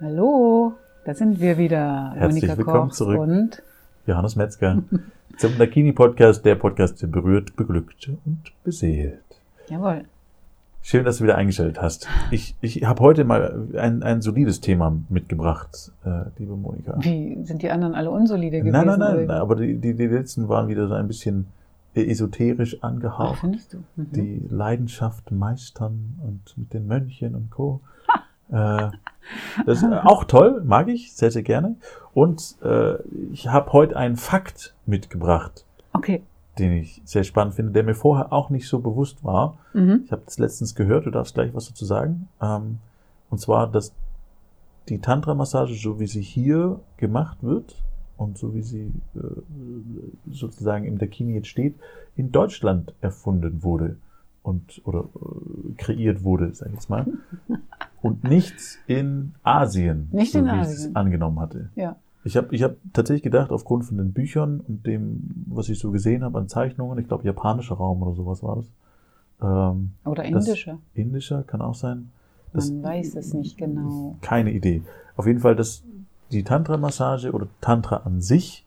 Hallo, da sind wir wieder. Herzlich Monika willkommen Koch zurück. Und Johannes Metzger zum Dakini Podcast, der Podcast, der berührt, beglückt und beseelt. jawohl. Schön, dass du wieder eingeschaltet hast. Ich, ich habe heute mal ein, ein solides Thema mitgebracht, äh, liebe Monika. Wie sind die anderen alle unsolide gewesen? Nein, nein, nein, oder? aber die, die, die letzten waren wieder so ein bisschen esoterisch Ach, angehaucht. findest du? Mhm. Die Leidenschaft meistern und mit den Mönchen und Co. Äh, das ist auch toll, mag ich sehr, sehr gerne. Und äh, ich habe heute einen Fakt mitgebracht, Okay. den ich sehr spannend finde, der mir vorher auch nicht so bewusst war. Mhm. Ich habe das letztens gehört, du darfst gleich was dazu sagen. Ähm, und zwar, dass die Tantra-Massage, so wie sie hier gemacht wird und so wie sie äh, sozusagen im Dakini jetzt steht, in Deutschland erfunden wurde und oder äh, kreiert wurde, sag ich jetzt mal. Und nicht in Asien, Nicht so in wie ich Asien. es angenommen hatte. Ja. Ich habe ich hab tatsächlich gedacht, aufgrund von den Büchern und dem, was ich so gesehen habe an Zeichnungen, ich glaube japanischer Raum oder sowas war das. Ähm, Oder indischer. indischer kann auch sein. Man weiß es nicht genau. keine Idee. Auf jeden Fall, dass die Tantra-Massage oder Tantra an sich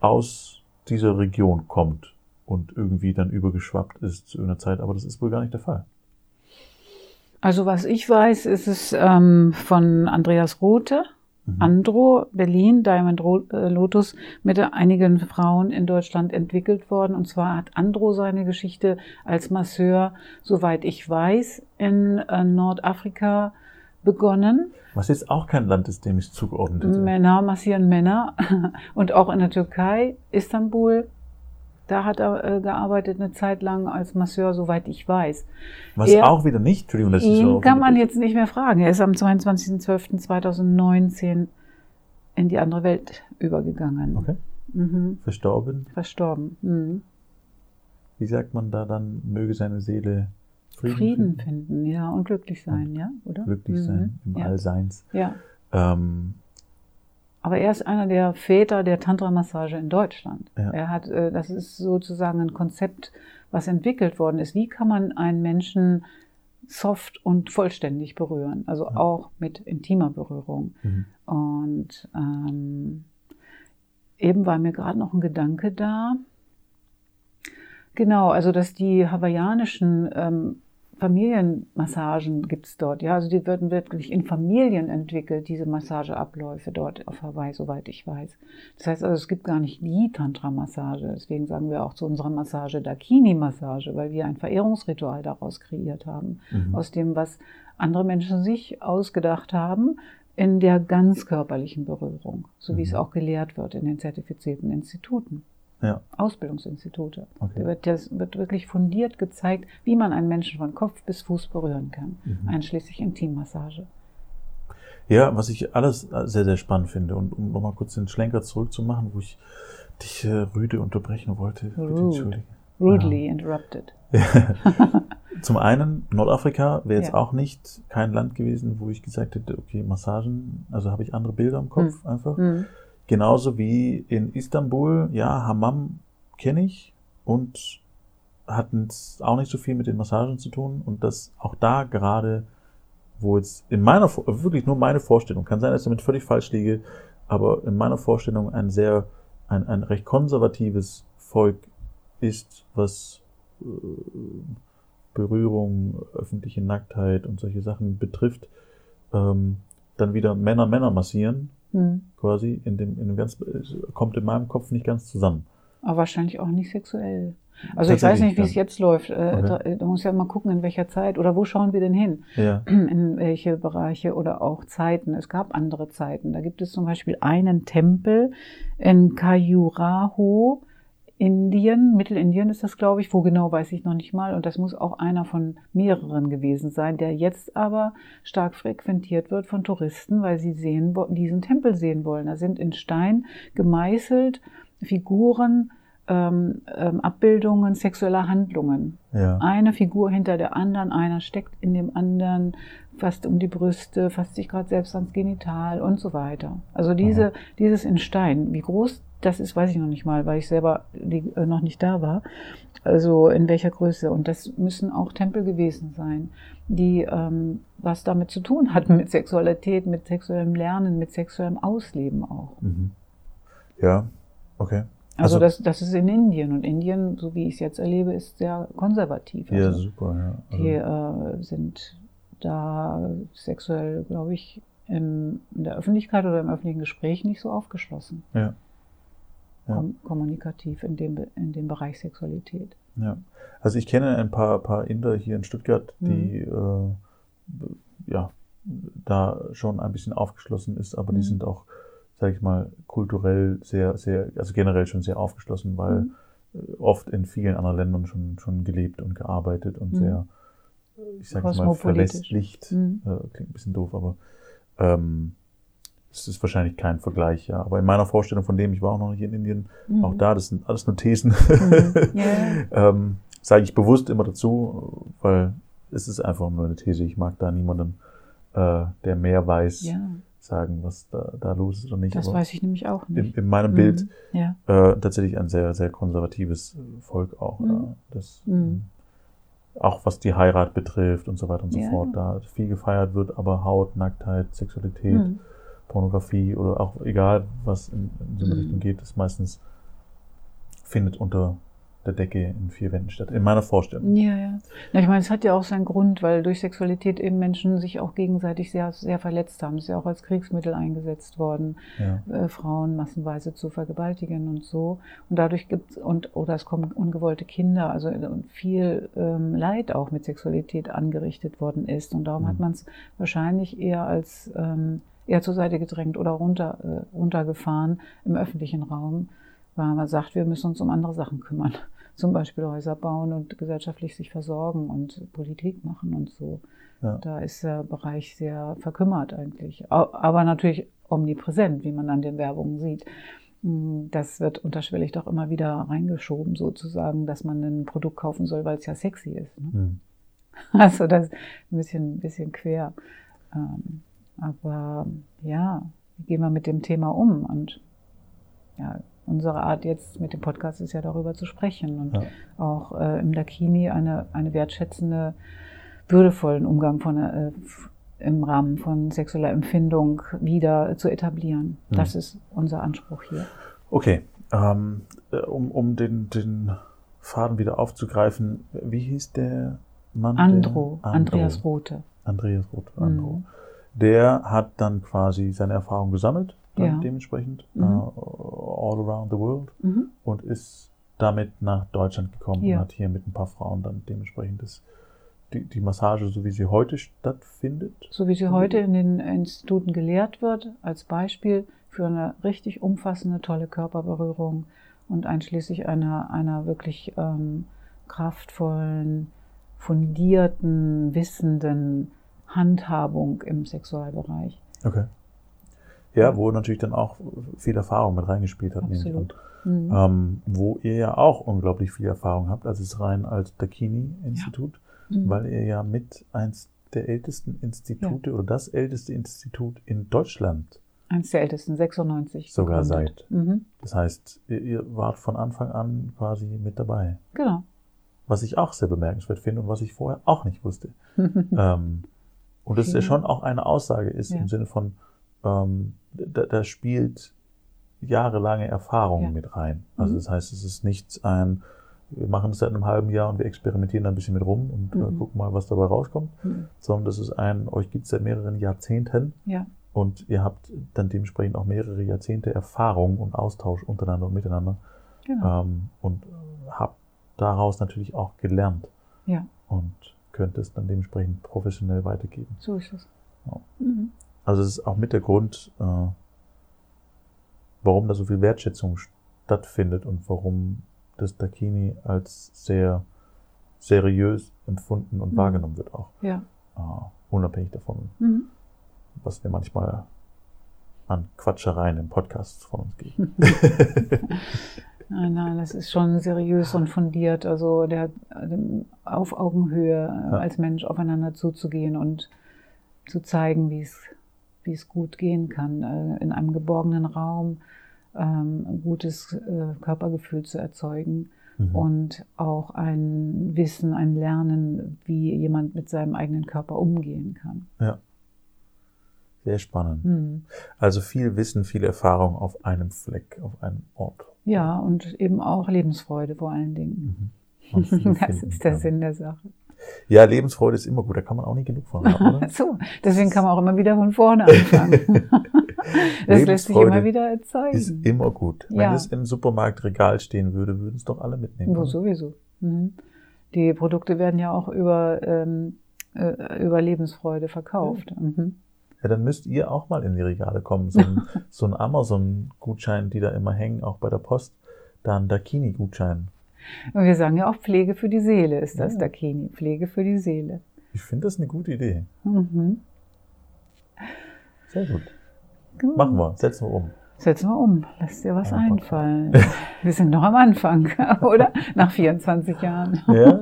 aus dieser Region kommt und irgendwie dann übergeschwappt ist zu irgendeiner Zeit, aber das ist wohl gar nicht der Fall. Also was ich weiß, ist es ähm, von Andreas Rothe, Mhm. Andro, Berlin, Diamond äh, Lotus, mit einigen Frauen in Deutschland entwickelt worden. Und zwar hat Andro seine Geschichte als Masseur, soweit ich weiß, in äh, Nordafrika begonnen. Was jetzt auch kein Land ist, dem ich zugeordnet hätte. Männer massieren Männer. Und auch in der Türkei, Istanbul, da hat er äh, gearbeitet eine Zeit lang als Masseur, soweit ich weiß. Was er- auch wieder nicht, Entschuldigung, dass ich Ihn so kann man jetzt nicht mehr fragen. Er ist am 22.12.2019 in die andere Welt übergegangen. Okay. Mhm. Verstorben. Verstorben. Mhm. Wie sagt man da dann, möge seine Seele Frieden, Frieden, finden, finden, ja, und glücklich sein, ja, oder? glücklich Mhm. sein im ja. Allseins. Ja, Ähm, aber er ist einer der Väter der Tantra-Massage in Deutschland. Ja. Er hat, äh, das ist sozusagen ein Konzept, was entwickelt worden ist. Wie kann man einen Menschen soft und vollständig berühren? Also Ja. auch mit intimer Berührung. mhm. Und ähm, eben war mir gerade noch ein Gedanke da. Genau, also dass die hawaiianischen ähm, Familienmassagen gibt's dort. Ja, also die werden wirklich in Familien entwickelt, diese Massageabläufe dort auf Hawaii, soweit ich weiß. Das heißt also, es gibt gar nicht die Tantra-Massage. Deswegen sagen wir auch zu unserer Massage Dakini-Massage, weil wir ein Verehrungsritual daraus kreiert haben Mhm. aus dem, was andere Menschen sich ausgedacht haben, in der ganz körperlichen Berührung, so wie es Mhm. auch gelehrt wird in den zertifizierten Instituten, Ja, Ausbildungsinstitute. Da okay. wird, das wird wirklich fundiert gezeigt, wie man einen Menschen von Kopf bis Fuß berühren kann, Mhm. einschließlich Intimmassage. Ja, was ich alles sehr, sehr spannend finde und um nochmal kurz den Schlenker zurückzumachen, wo ich dich äh, rüde unterbrechen wollte. Bitte Rude. entschuldige. Rudely interrupted. Zum einen, Nordafrika wäre jetzt Ja. auch nicht kein Land gewesen, wo ich gesagt hätte, okay, Massagen, also habe ich andere Bilder im Kopf einfach. Hm. Genauso wie in Istanbul, ja, Hammam kenne ich und es auch nicht so viel mit den Massagen zu tun und das auch da gerade, wo jetzt in meiner, wirklich nur meine Vorstellung, kann sein, dass ich damit völlig falsch liege, aber in meiner Vorstellung ein sehr, ein, ein recht konservatives Volk ist, was äh, Berührung, öffentliche Nacktheit und solche Sachen betrifft, ähm, dann wieder Männer Männer massieren, Hm. quasi, in dem, in dem ganz, kommt in meinem Kopf nicht ganz zusammen. Aber wahrscheinlich auch nicht sexuell. Also ich weiß nicht, wie es jetzt läuft. Äh, Okay. Da, da muss ja mal gucken, in welcher Zeit oder wo schauen wir denn hin? Ja. in welche Bereiche oder auch Zeiten. Es gab andere Zeiten. Da gibt es zum Beispiel einen Tempel in Khajuraho, Indien, Mittelindien ist das, glaube ich, wo genau weiß ich noch nicht mal. Und das muss auch einer von mehreren gewesen sein, der jetzt aber stark frequentiert wird von Touristen, weil sie sehen, diesen Tempel sehen wollen. Da sind in Stein gemeißelt Figuren, ähm, ähm, Abbildungen sexueller Handlungen Ja. eine Figur hinter der anderen, einer steckt in dem anderen, fasst um die Brüste, fasst sich gerade selbst ans Genital und so weiter. Also diese, dieses in Stein, wie groß das ist, weiß ich noch nicht mal, weil ich selber äh, noch nicht da war. Also in welcher Größe. Und das müssen auch Tempel gewesen sein, die ähm, was damit zu tun hatten mit Sexualität, mit sexuellem Lernen, mit sexuellem Ausleben auch. Mhm. Ja, okay. Also, also das, das ist in Indien und Indien, so wie ich es jetzt erlebe, ist sehr konservativ. Also ja, super. Ja. Also die äh, sind da sexuell, glaube ich, im, in der Öffentlichkeit oder im öffentlichen Gespräch nicht so aufgeschlossen. Ja. Ja. Kom kommunikativ in dem, in dem Bereich Sexualität. Ja. Also ich kenne ein paar, paar Inder hier in Stuttgart, die mhm. äh, ja da schon ein bisschen aufgeschlossen ist, aber mhm. die sind auch, sage ich mal, kulturell sehr, sehr, also generell schon sehr aufgeschlossen, weil mhm. oft in vielen anderen Ländern schon, schon gelebt und gearbeitet und mhm. sehr, ich sage mal, verlässlicht. Mhm. Äh, klingt ein bisschen doof, aber ähm, es ist wahrscheinlich kein Vergleich, ja. Aber in meiner Vorstellung von dem, ich war auch noch nicht in Indien, mhm. auch da, das sind alles nur Thesen, mhm. Yeah. ähm, sage ich bewusst immer dazu, weil es ist einfach nur eine These. Ich mag da niemanden, äh, der mehr weiß, ja. sagen, was da, da los ist oder nicht. Das Aber weiß ich nämlich auch nicht. In, in meinem mhm. Bild ja. äh, tatsächlich ein sehr, sehr konservatives Volk auch. Ja. Mhm. Das, mhm auch was die Heirat betrifft und so weiter und so Ja. fort, da viel gefeiert wird, aber Haut, Nacktheit, Sexualität, Mhm. Pornografie oder auch egal, was in, in so eine Mhm. Richtung geht, ist meistens findet unter der Decke in vier Wänden statt. In meiner Vorstellung. Ja, ja. Na, ich meine, es hat ja auch seinen Grund, weil durch Sexualität eben Menschen sich auch gegenseitig sehr, sehr verletzt haben. Es ist ja auch als Kriegsmittel eingesetzt worden, Ja. äh, Frauen massenweise zu vergewaltigen und so. Und dadurch gibt's und oder es kommen ungewollte Kinder, also äh, viel ähm, Leid auch mit Sexualität angerichtet worden ist. Und darum Mhm. hat man es wahrscheinlich eher als ähm, eher zur Seite gedrängt oder runter, äh, runtergefahren im öffentlichen Raum, weil man sagt, wir müssen uns um andere Sachen kümmern. Zum Beispiel Häuser bauen und gesellschaftlich sich versorgen und Politik machen und so. Ja. Da ist der Bereich sehr verkümmert eigentlich. Aber natürlich omnipräsent, wie man an den Werbungen sieht. Mm, Das wird unterschwellig doch immer wieder reingeschoben, sozusagen, dass man ein Produkt kaufen soll, weil es ja sexy ist. Ne? Hm. Also das ist ein bisschen, ein bisschen quer. Ähm, aber ja, wie gehen wir mit dem Thema um? Und ja, unsere Art jetzt mit dem Podcast ist ja darüber zu sprechen und Ja. auch äh, im Dakini eine, eine wertschätzende, würdevollen Umgang von, äh, im Rahmen von sexueller Empfindung wieder zu etablieren. Mhm. Das ist unser Anspruch hier. Okay, ähm, äh, um, um den, den Faden wieder aufzugreifen, wie hieß der Mann? Andro, der? Andreas Rothe. Andreas Roth, Andro. Mhm. Der hat dann quasi seine Erfahrung gesammelt, Ja. dementsprechend, Mhm. äh, all around the world Mhm. und ist damit nach Deutschland gekommen Ja. und hat hier mit ein paar Frauen dann dementsprechend das, die, die Massage, so wie sie heute stattfindet. So wie sie heute in den Instituten gelehrt wird, als Beispiel für eine richtig umfassende, tolle Körperberührung und einschließlich einer, einer wirklich ähm, kraftvollen, fundierten, wissenden Handhabung im Sexualbereich. Okay. Ja, wo natürlich dann auch viel Erfahrung mit reingespielt hat. Absolut. Mhm. Ähm, wo ihr ja auch unglaublich viel Erfahrung habt, also es rein als Dakini-Institut, Mhm. weil ihr ja mit eins der ältesten Institute oder das älteste Institut in Deutschland Eins der ältesten, 96. sogar gegründet. seid. Mhm. Das heißt, ihr, ihr wart von Anfang an quasi mit dabei. Genau. Was ich auch sehr bemerkenswert finde und was ich vorher auch nicht wusste. ähm, und das ja Okay. schon auch eine Aussage ist Ja. im Sinne von, ähm, da, da spielt jahrelange Erfahrung Ja. mit rein. Also Mhm. das heißt, es ist nichts ein, wir machen es seit einem halben Jahr und wir experimentieren da ein bisschen mit rum und äh, Mhm. gucken mal, was dabei rauskommt, Mhm. sondern das ist ein, euch gibt es seit mehreren Jahrzehnten ja. und ihr habt dann dementsprechend auch mehrere Jahrzehnte Erfahrung und Austausch untereinander und miteinander Genau. ähm, und habt daraus natürlich auch gelernt Ja, und könnt es dann dementsprechend professionell weitergeben. so ist es. Ja. Mhm. Also es ist auch mit der Grund, äh, warum da so viel Wertschätzung stattfindet und warum das Dakini als sehr seriös empfunden und Mhm. wahrgenommen wird auch. Ja. Äh, unabhängig davon, Mhm. was wir manchmal an Quatschereien im Podcast von uns geben. Nein, nein, das ist schon seriös und fundiert. Also der ähm, auf Augenhöhe Ja. als Mensch aufeinander zuzugehen und zu zeigen, wie es wie es gut gehen kann äh, in einem geborgenen Raum ähm, ein gutes äh, Körpergefühl zu erzeugen Mhm. und auch ein Wissen, ein Lernen, wie jemand mit seinem eigenen Körper umgehen kann. Ja. Sehr spannend. Mhm. Also viel Wissen, viel Erfahrung auf einem Fleck, auf einem Ort. Ja, und eben auch Lebensfreude vor allen Dingen. Mhm. Das ist der. Sinn der Sache. Ja, Lebensfreude ist immer gut, da kann man auch nicht genug von haben, oder? So, deswegen kann man auch immer wieder von vorne anfangen. das lässt sich immer wieder Ist erzeugen. immer gut. Wenn Ja. es im Supermarktregal stehen würde, würden es doch alle mitnehmen. Wo sowieso. Mhm. Die Produkte werden ja auch über, ähm, äh, über Lebensfreude verkauft. Mhm. Ja, dann müsst ihr auch mal in die Regale kommen. So ein, so ein Amazon-Gutschein, die da immer hängen, auch bei der Post. Da ein Dakini-Gutschein. Und wir sagen ja auch Pflege für die Seele ist das, Ja. Dakini. Pflege für die Seele. Ich finde das eine gute Idee. Mhm. Sehr gut. Gut. Machen wir, setzen wir um. Setzen wir um. Lass dir was einfallen. Wir sind noch am Anfang, oder? Nach 24 Jahren. Ja,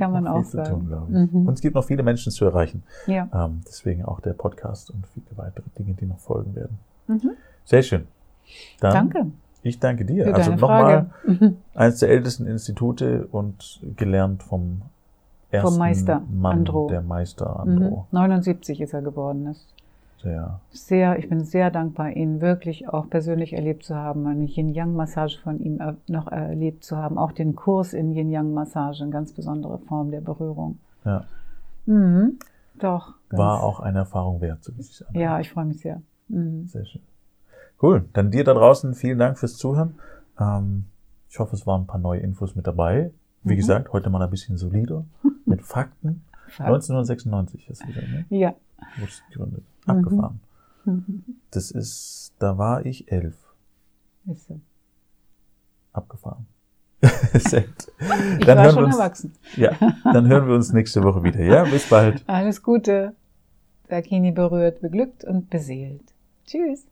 Kann man auch sagen. tun. Mhm. Und es gibt noch viele Menschen zu erreichen. Ja. Ähm, deswegen auch der Podcast und viele weitere Dinge, die noch folgen werden. Mhm. Sehr schön. Dann, Danke Ich danke dir. für also nochmal. Mhm. eines der ältesten Institute und gelernt vom ersten Meister Mann, Andro. der Meister Mhm. Andro. 79 ist er geworden. Das Sehr, sehr, ich bin sehr dankbar, ihn wirklich auch persönlich erlebt zu haben, eine Yin-Yang-Massage von ihm noch erlebt zu haben, auch den Kurs in Yin-Yang-Massage, eine ganz besondere Form der Berührung. ja. Mhm. Doch. War auch eine Erfahrung wert, so wie es sich anhört. Ja, ich freue mich sehr. Mhm. Sehr schön. Cool. Dann dir da draußen vielen Dank fürs Zuhören. Ähm, ich hoffe, es waren ein paar neue Infos mit dabei. Wie Mhm. gesagt, heute mal ein bisschen solider mit Fakten. 1996 ist wieder, ne? Ja. Wurde gegründet. Mhm. Abgefahren. Mhm. Das ist, da war ich elf. Ist so. Abgefahren. Gut. Ich Dann war hören schon wir uns, erwachsen. Ja, dann hören wir uns nächste Woche wieder. Ja, bis bald. Alles Gute. Dakini berührt, beglückt und beseelt. Tschüss.